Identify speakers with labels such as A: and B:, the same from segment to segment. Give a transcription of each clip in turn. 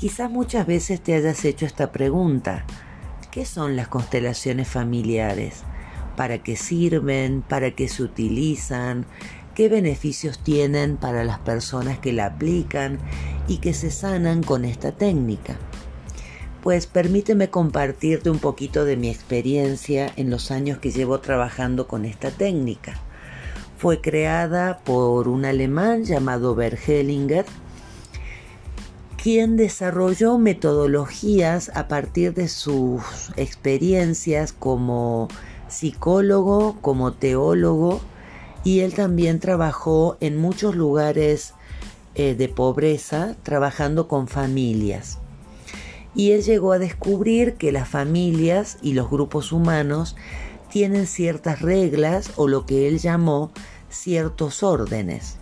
A: Quizás muchas veces te hayas hecho esta pregunta. ¿Qué son las constelaciones familiares? ¿Para qué sirven? ¿Para qué se utilizan? ¿Qué beneficios tienen para las personas que la aplican y que se sanan con esta técnica? Pues permíteme compartirte un poquito de mi experiencia en los años que llevo trabajando con esta técnica. Fue creada por un alemán llamado Bert Hellinger quien desarrolló metodologías a partir de sus experiencias como psicólogo, como teólogo, y él también trabajó en muchos lugares eh, de pobreza, trabajando con familias. Y él llegó a descubrir que las familias y los grupos humanos tienen ciertas reglas o lo que él llamó ciertos órdenes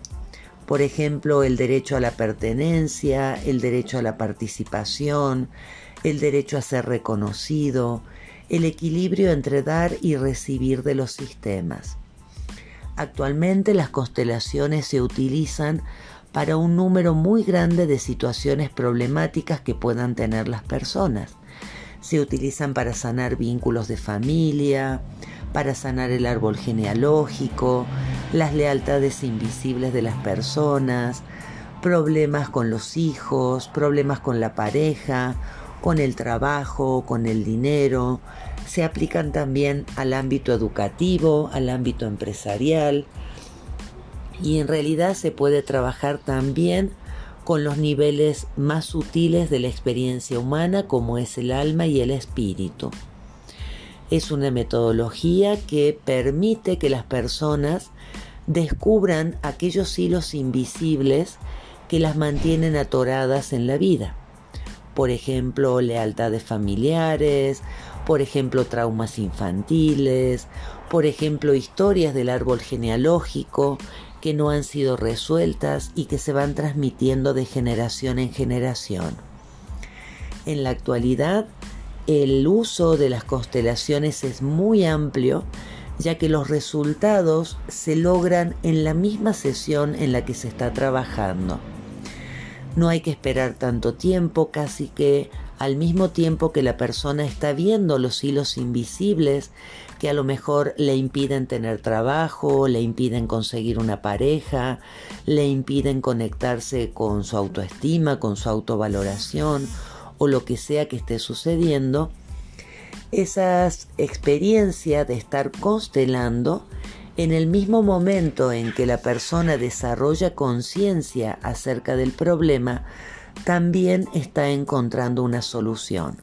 A: por ejemplo, el derecho a la pertenencia, el derecho a la participación, el derecho a ser reconocido, el equilibrio entre dar y recibir de los sistemas. Actualmente las constelaciones se utilizan para un número muy grande de situaciones problemáticas que puedan tener las personas. Se utilizan para sanar vínculos de familia, para sanar el árbol genealógico, las lealtades invisibles de las personas, problemas con los hijos, problemas con la pareja, con el trabajo, con el dinero. Se aplican también al ámbito educativo, al ámbito empresarial. Y en realidad se puede trabajar también con los niveles más sutiles de la experiencia humana como es el alma y el espíritu. Es una metodología que permite que las personas descubran aquellos hilos invisibles que las mantienen atoradas en la vida. Por ejemplo, lealtades familiares, por ejemplo, traumas infantiles, por ejemplo, historias del árbol genealógico que no han sido resueltas y que se van transmitiendo de generación en generación. En la actualidad, el uso de las constelaciones es muy amplio, ya que los resultados se logran en la misma sesión en la que se está trabajando. No hay que esperar tanto tiempo, casi que al mismo tiempo que la persona está viendo los hilos invisibles que a lo mejor le impiden tener trabajo, le impiden conseguir una pareja, le impiden conectarse con su autoestima, con su autovaloración o lo que sea que esté sucediendo, esas experiencias de estar constelando en el mismo momento en que la persona desarrolla conciencia acerca del problema, también está encontrando una solución.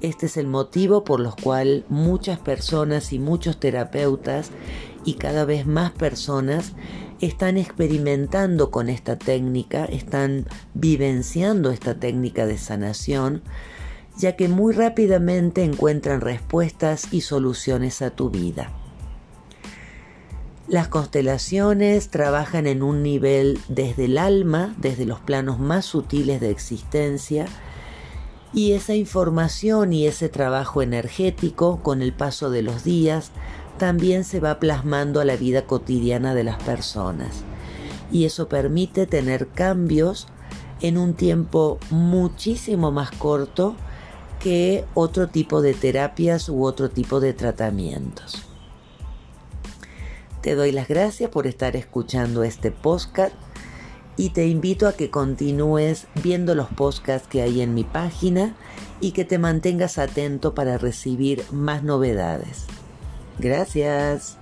A: Este es el motivo por el cual muchas personas y muchos terapeutas y cada vez más personas están experimentando con esta técnica, están vivenciando esta técnica de sanación, ya que muy rápidamente encuentran respuestas y soluciones a tu vida. Las constelaciones trabajan en un nivel desde el alma, desde los planos más sutiles de existencia, y esa información y ese trabajo energético con el paso de los días también se va plasmando a la vida cotidiana de las personas. Y eso permite tener cambios en un tiempo muchísimo más corto que otro tipo de terapias u otro tipo de tratamientos. Te doy las gracias por estar escuchando este podcast y te invito a que continúes viendo los podcasts que hay en mi página y que te mantengas atento para recibir más novedades. Gracias.